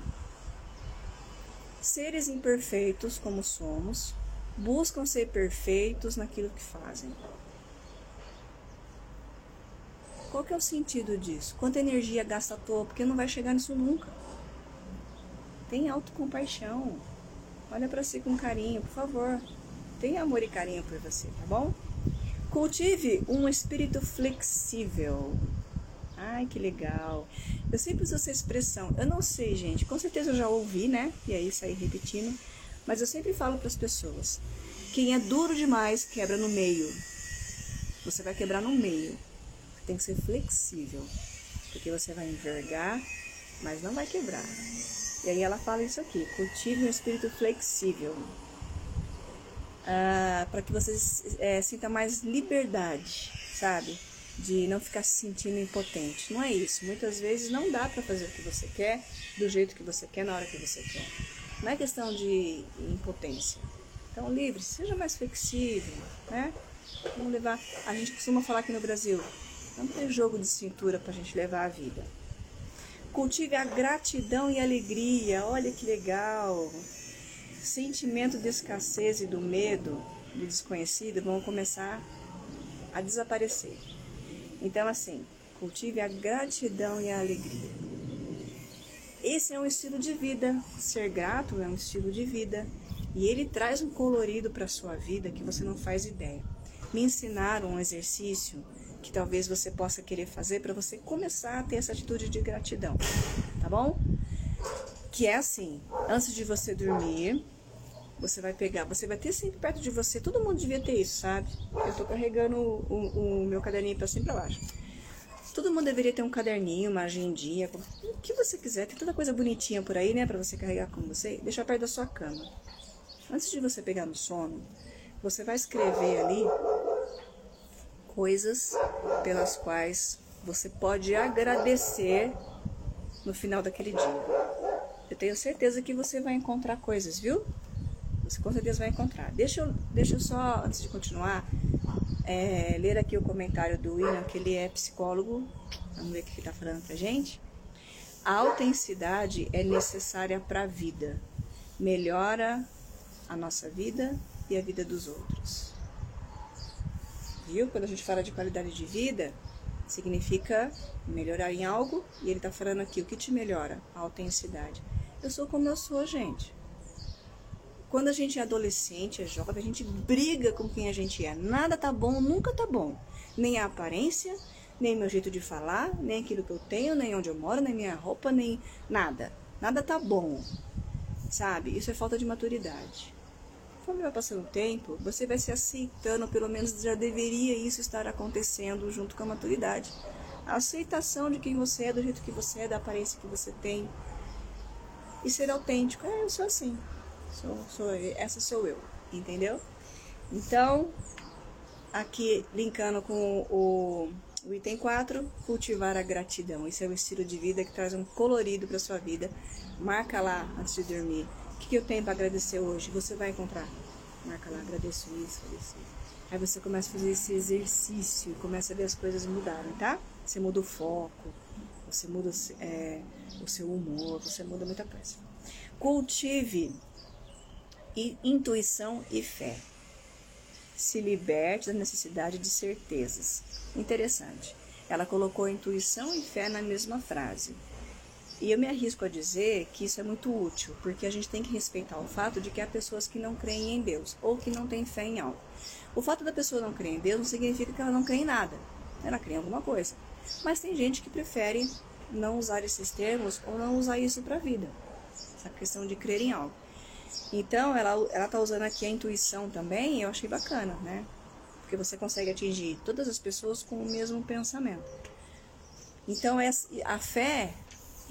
Seres imperfeitos como somos buscam ser perfeitos naquilo que fazem. Qual que é o sentido disso? Quanta energia gasta à toa? Porque não vai chegar nisso nunca. Tem autocompaixão. Olha para si com carinho, por favor. Tenha amor e carinho por você, tá bom? Cultive um espírito flexível. Ai, que legal. Eu sempre uso essa expressão. Eu não sei, gente. Com certeza eu já ouvi, né? E aí saí repetindo. Mas eu sempre falo para as pessoas: quem é duro demais quebra no meio. Você vai quebrar no meio. Tem que ser flexível. Porque você vai envergar, mas não vai quebrar. E aí ela fala isso aqui: cultive um espírito flexível. Ah, para que você é, sinta mais liberdade, sabe? De não ficar se sentindo impotente. Não é isso. Muitas vezes não dá para fazer o que você quer, do jeito que você quer, na hora que você quer. Não é questão de impotência. Então, livre, seja mais flexível, né? Vamos levar. A gente costuma falar aqui no Brasil: não tem jogo de cintura para a gente levar a vida. Cultive a gratidão e alegria. Olha que legal. Sentimento de escassez e do medo do desconhecido vão começar a desaparecer. Então, assim, cultive a gratidão e a alegria. Esse é um estilo de vida. Ser grato é um estilo de vida. E ele traz um colorido para a sua vida que você não faz ideia. Me ensinaram um exercício que talvez você possa querer fazer para você começar a ter essa atitude de gratidão, tá bom? Que é assim, antes de você dormir, você vai pegar, você vai ter sempre perto de você, todo mundo devia ter isso, sabe? Eu tô carregando o, o, meu caderninho para cima e baixo. Todo mundo deveria ter um caderninho, uma agendinha, o que você quiser, tem toda coisa bonitinha por aí, né, para você carregar com você, deixar perto da sua cama. Antes de você pegar no sono, você vai escrever ali coisas pelas quais você pode agradecer no final daquele dia. Eu tenho certeza que você vai encontrar coisas, viu? Você com certeza vai encontrar. Deixa eu, deixa eu só, antes de continuar, é, ler aqui o comentário do William, que ele é psicólogo. Vamos ver o que ele está falando pra gente. A autenticidade é necessária para a vida. Melhora a nossa vida e a vida dos outros viu? Quando a gente fala de qualidade de vida, significa melhorar em algo, e ele está falando aqui o que te melhora? A autenticidade. Eu sou como eu sou, gente. Quando a gente é adolescente, é jovem, a gente briga com quem a gente é. Nada tá bom, nunca tá bom. Nem a aparência, nem meu jeito de falar, nem aquilo que eu tenho, nem onde eu moro, nem minha roupa, nem nada. Nada tá bom. Sabe? Isso é falta de maturidade conforme vai passando o tempo, você vai se aceitando, pelo menos já deveria isso estar acontecendo junto com a maturidade. A aceitação de quem você é, do jeito que você é, da aparência que você tem. E ser autêntico. É, eu sou assim. Sou, sou, essa sou eu, entendeu? Então, aqui linkando com o, o item 4, cultivar a gratidão. Esse é o estilo de vida que traz um colorido para sua vida. Marca lá antes de dormir o que eu tenho para agradecer hoje? Você vai encontrar. Marca lá, agradeço isso, isso. Aí você começa a fazer esse exercício começa a ver as coisas mudarem, tá? Você muda o foco, você muda é, o seu humor, você muda muita coisa. Cultive intuição e fé. Se liberte da necessidade de certezas. Interessante. Ela colocou intuição e fé na mesma frase. E eu me arrisco a dizer que isso é muito útil, porque a gente tem que respeitar o fato de que há pessoas que não creem em Deus ou que não têm fé em algo. O fato da pessoa não crer em Deus não significa que ela não crê em nada. Ela crê em alguma coisa. Mas tem gente que prefere não usar esses termos ou não usar isso para a vida. Essa questão de crer em algo. Então, ela, ela tá usando aqui a intuição também, eu achei bacana, né? Porque você consegue atingir todas as pessoas com o mesmo pensamento. Então, a fé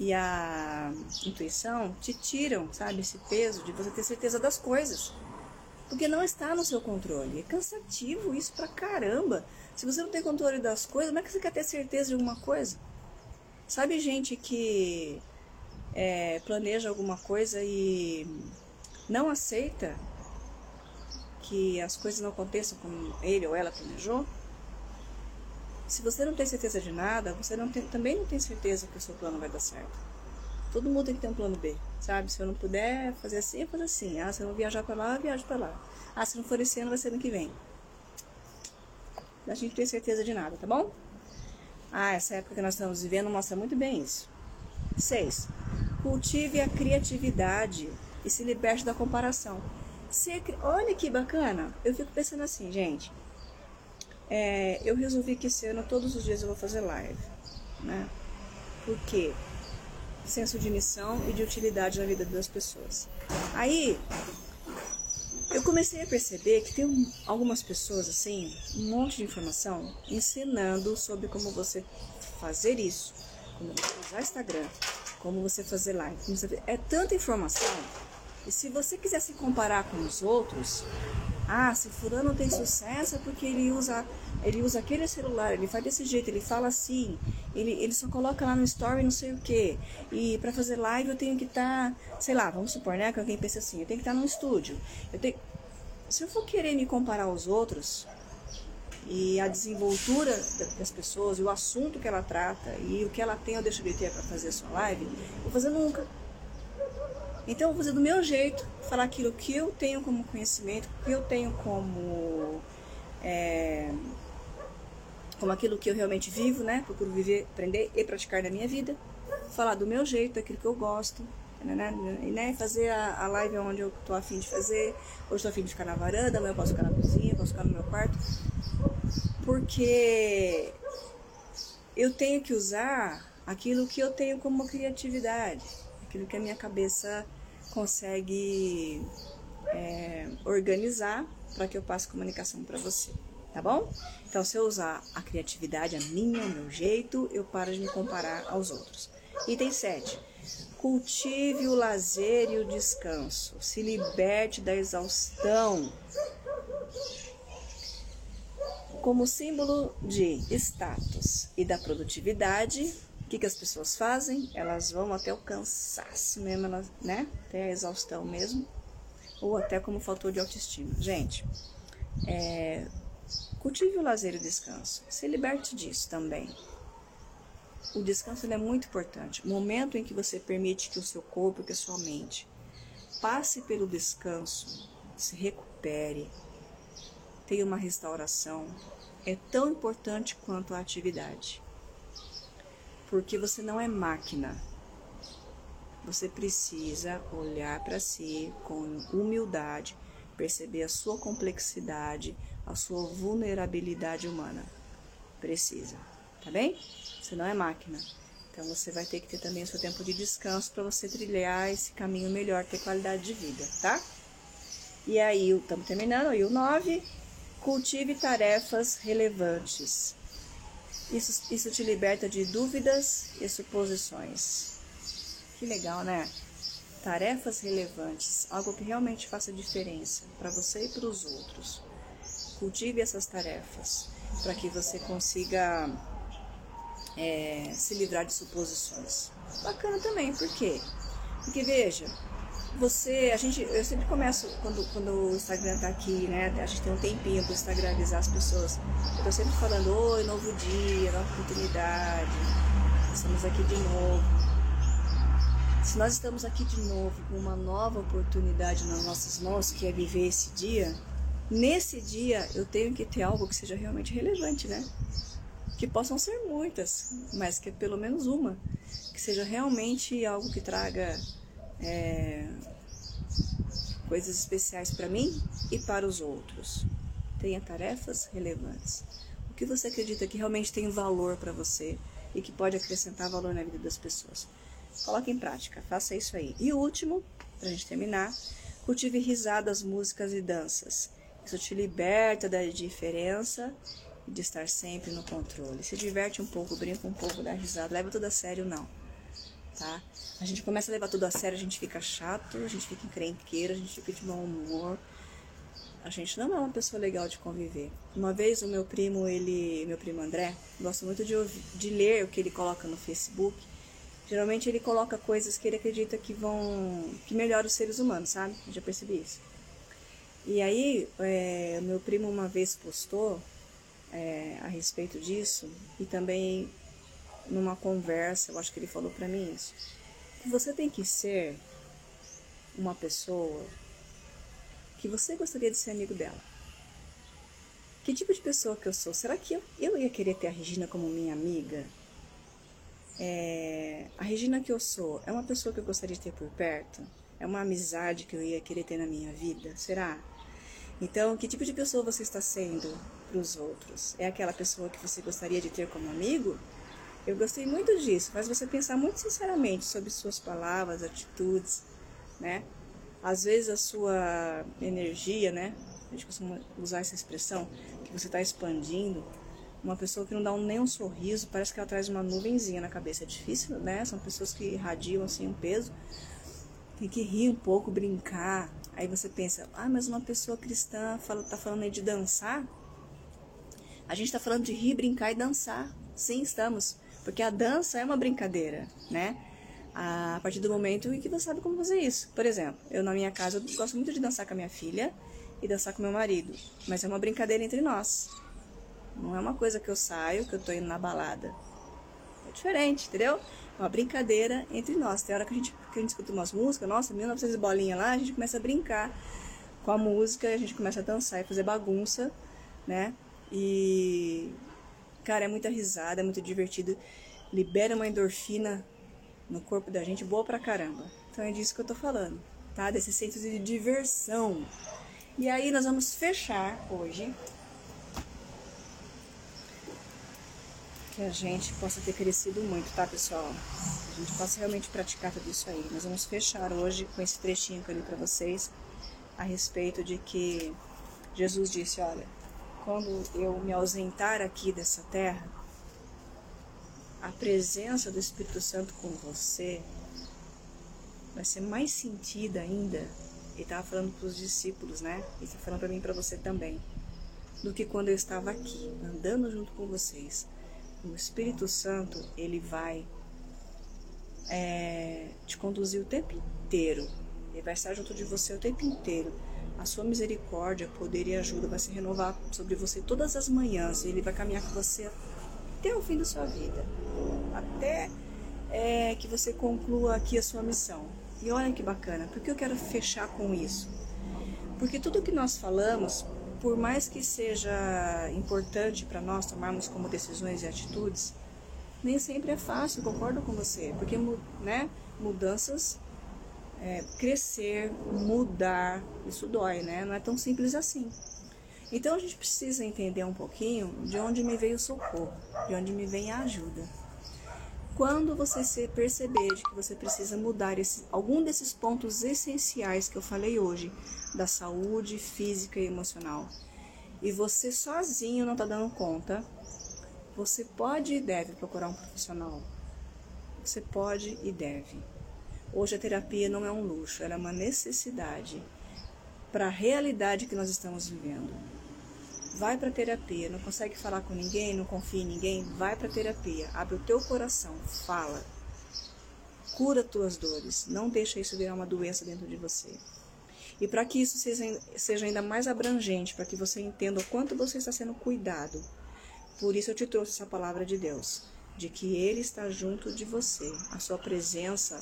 e a intuição te tiram, sabe, esse peso de você ter certeza das coisas. Porque não está no seu controle. É cansativo isso pra caramba. Se você não tem controle das coisas, como é que você quer ter certeza de alguma coisa? Sabe gente que é, planeja alguma coisa e não aceita que as coisas não aconteçam como ele ou ela planejou? Se você não tem certeza de nada, você não tem, também não tem certeza que o seu plano vai dar certo. Todo mundo tem que ter um plano B, sabe? Se eu não puder fazer assim, eu fazer assim. Ah, se eu não viajar para lá, eu viajo para lá. Ah, se não for esse ano, vai ser ano que vem. A gente tem certeza de nada, tá bom? Ah, essa época que nós estamos vivendo mostra muito bem isso. 6. Cultive a criatividade e se liberte da comparação. Se, olha que bacana. Eu fico pensando assim, gente. É, eu resolvi que esse ano todos os dias eu vou fazer live, né? Por quê? Senso de missão e de utilidade na vida das pessoas. Aí eu comecei a perceber que tem um, algumas pessoas assim, um monte de informação ensinando sobre como você fazer isso, como você usar Instagram, como você fazer live. Você... É tanta informação e se você quiser se comparar com os outros, ah, se fulano tem sucesso é porque ele usa, ele usa aquele celular, ele faz desse jeito, ele fala assim, ele, ele só coloca lá no story não sei o que. E para fazer live eu tenho que estar, tá, sei lá, vamos supor, né, que alguém pensa assim, eu tenho que estar tá num estúdio. Eu tenho, se eu for querer me comparar aos outros, e a desenvoltura das pessoas, e o assunto que ela trata, e o que ela tem ou deixa de ter para fazer a sua live, eu vou fazer nunca. Então eu vou fazer do meu jeito, falar aquilo que eu tenho como conhecimento, que eu tenho como. É, como aquilo que eu realmente vivo, né? Procuro viver, aprender e praticar na minha vida. Falar do meu jeito, daquilo que eu gosto, né, né? E né, fazer a, a live onde eu tô afim de fazer. Hoje tô afim de ficar na varanda, amanhã eu posso ficar na cozinha, posso ficar no meu quarto. Porque eu tenho que usar aquilo que eu tenho como criatividade aquilo que a minha cabeça consegue é, organizar para que eu passe comunicação para você, tá bom? Então, se eu usar a criatividade, a minha, o meu jeito, eu paro de me comparar aos outros. Item 7. Cultive o lazer e o descanso. Se liberte da exaustão. Como símbolo de status e da produtividade, que, que as pessoas fazem? Elas vão até o cansaço mesmo, elas, né? Até a exaustão mesmo, ou até como faltou de autoestima. Gente, é, cultive o lazer e o descanso. Se liberte disso também. O descanso é muito importante. O momento em que você permite que o seu corpo, que a sua mente passe pelo descanso, se recupere, tenha uma restauração, é tão importante quanto a atividade porque você não é máquina. Você precisa olhar para si com humildade, perceber a sua complexidade, a sua vulnerabilidade humana. Precisa, tá bem? Você não é máquina. Então você vai ter que ter também o seu tempo de descanso para você trilhar esse caminho melhor, ter qualidade de vida, tá? E aí, estamos terminando, aí o 9, cultive tarefas relevantes. Isso, isso te liberta de dúvidas e suposições. Que legal, né? Tarefas relevantes, algo que realmente faça diferença para você e para os outros. Cultive essas tarefas para que você consiga é, se livrar de suposições. Bacana também, por quê? Porque veja, você, a gente, eu sempre começo, quando, quando o Instagram tá aqui, né, a gente tem um tempinho para o Instagram avisar as pessoas, eu tô sempre falando, oi, novo dia, nova oportunidade, estamos aqui de novo. Se nós estamos aqui de novo com uma nova oportunidade nas nossas mãos, que é viver esse dia, nesse dia eu tenho que ter algo que seja realmente relevante, né? Que possam ser muitas, mas que pelo menos uma, que seja realmente algo que traga é, coisas especiais para mim e para os outros. Tenha tarefas relevantes. O que você acredita que realmente tem valor para você e que pode acrescentar valor na vida das pessoas? Coloque em prática, faça isso aí. E o último, para a gente terminar, Cultive risadas, músicas e danças. Isso te liberta da diferença e de estar sempre no controle. Se diverte um pouco, brinca um pouco, dá risada, leva tudo a sério não. Tá? A gente começa a levar tudo a sério, a gente fica chato, a gente fica encrenqueiro, a gente fica de mau humor. A gente não é uma pessoa legal de conviver. Uma vez o meu primo, ele, meu primo André, gosta muito de, ouvir, de ler o que ele coloca no Facebook. Geralmente ele coloca coisas que ele acredita que vão que melhoram os seres humanos, sabe? Eu já percebi isso. E aí, é, meu primo uma vez postou é, a respeito disso e também numa conversa, eu acho que ele falou para mim isso. Você tem que ser uma pessoa que você gostaria de ser amigo dela. Que tipo de pessoa que eu sou? Será que eu, eu ia querer ter a Regina como minha amiga? É, a Regina que eu sou é uma pessoa que eu gostaria de ter por perto? É uma amizade que eu ia querer ter na minha vida? Será? Então, que tipo de pessoa você está sendo para os outros? É aquela pessoa que você gostaria de ter como amigo? Eu gostei muito disso, faz você pensar muito sinceramente sobre suas palavras, atitudes, né? Às vezes a sua energia, né? A gente costuma usar essa expressão, que você está expandindo. Uma pessoa que não dá nem um sorriso, parece que ela traz uma nuvenzinha na cabeça. É difícil, né? São pessoas que irradiam assim um peso. Tem que rir um pouco, brincar. Aí você pensa, ah, mas uma pessoa cristã fala, tá falando aí de dançar? A gente está falando de rir, brincar e dançar. Sim, estamos. Porque a dança é uma brincadeira, né? A partir do momento em que você sabe como fazer isso. Por exemplo, eu na minha casa eu gosto muito de dançar com a minha filha e dançar com meu marido, mas é uma brincadeira entre nós. Não é uma coisa que eu saio, que eu tô indo na balada. É diferente, entendeu? É uma brincadeira entre nós. Tem hora que a gente, que a gente escuta umas músicas, nossa, 1900 bolinha lá, a gente começa a brincar com a música, a gente começa a dançar e fazer bagunça, né? E Cara, é muita risada, é muito divertido. Libera uma endorfina no corpo da gente boa pra caramba. Então é disso que eu tô falando, tá? Desse centro de diversão. E aí nós vamos fechar hoje. Que a gente possa ter crescido muito, tá, pessoal? A gente possa realmente praticar tudo isso aí. Nós vamos fechar hoje com esse trechinho que eu li pra vocês a respeito de que Jesus disse, olha, quando eu me ausentar aqui dessa terra, a presença do Espírito Santo com você vai ser mais sentida ainda. Ele estava falando para os discípulos, né? E está falando para mim e para você também. Do que quando eu estava aqui, andando junto com vocês. O Espírito Santo, ele vai é, te conduzir o tempo inteiro. Ele vai estar junto de você o tempo inteiro a sua misericórdia, poder e ajuda vai se renovar sobre você todas as manhãs. Ele vai caminhar com você até o fim da sua vida, até é, que você conclua aqui a sua missão. E olha que bacana, por que eu quero fechar com isso? Porque tudo que nós falamos, por mais que seja importante para nós tomarmos como decisões e atitudes, nem sempre é fácil, concordo com você, porque né, mudanças é, crescer, mudar, isso dói, né? Não é tão simples assim. Então a gente precisa entender um pouquinho de onde me veio o socorro, de onde me vem a ajuda. Quando você perceber de que você precisa mudar esse, algum desses pontos essenciais que eu falei hoje, da saúde física e emocional, e você sozinho não está dando conta, você pode e deve procurar um profissional. Você pode e deve. Hoje a terapia não é um luxo, ela é uma necessidade para a realidade que nós estamos vivendo. Vai para terapia, não consegue falar com ninguém, não confia em ninguém, vai para terapia, abre o teu coração, fala. Cura tuas dores, não deixa isso virar uma doença dentro de você. E para que isso seja, ainda mais abrangente, para que você entenda o quanto você está sendo cuidado, por isso eu te trouxe essa palavra de Deus, de que Ele está junto de você, a sua presença,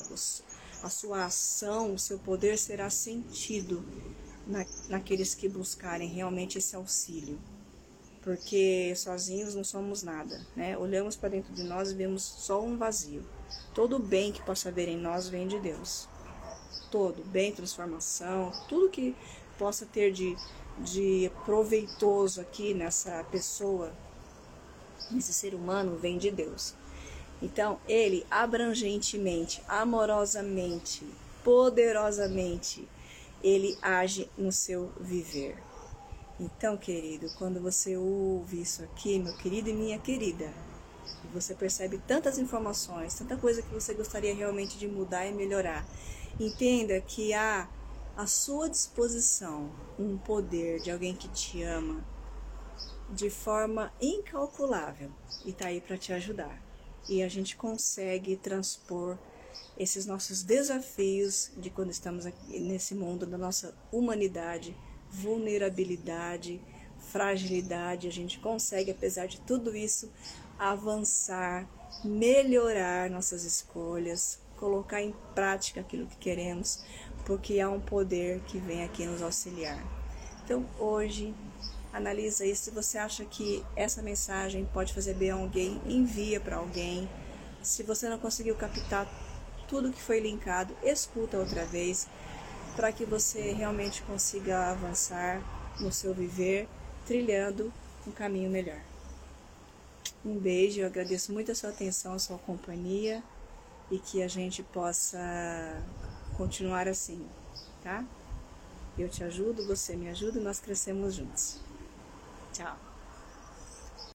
a sua ação, o seu poder será sentido na, naqueles que buscarem realmente esse auxílio. Porque sozinhos não somos nada, né? Olhamos para dentro de nós e vemos só um vazio. Todo bem que possa haver em nós vem de Deus. Todo bem, transformação, tudo que possa ter de, de proveitoso aqui nessa pessoa, nesse ser humano, vem de Deus. Então, ele abrangentemente, amorosamente, poderosamente ele age no seu viver. Então, querido, quando você ouve isso aqui, meu querido e minha querida, você percebe tantas informações, tanta coisa que você gostaria realmente de mudar e melhorar, entenda que há à sua disposição um poder de alguém que te ama de forma incalculável e está aí para te ajudar. E a gente consegue transpor esses nossos desafios de quando estamos aqui nesse mundo da nossa humanidade, vulnerabilidade, fragilidade, a gente consegue, apesar de tudo isso, avançar, melhorar nossas escolhas, colocar em prática aquilo que queremos, porque há um poder que vem aqui nos auxiliar. Então, hoje, analisa isso. Se você acha que essa mensagem pode fazer bem a alguém, envia para alguém. Se você não conseguiu captar tudo que foi linkado, escuta outra vez, para que você realmente consiga avançar no seu viver, trilhando um caminho melhor. Um beijo, eu agradeço muito a sua atenção, a sua companhia e que a gente possa continuar assim, tá? Eu te ajudo, você me ajuda e nós crescemos juntos. 그렇죠.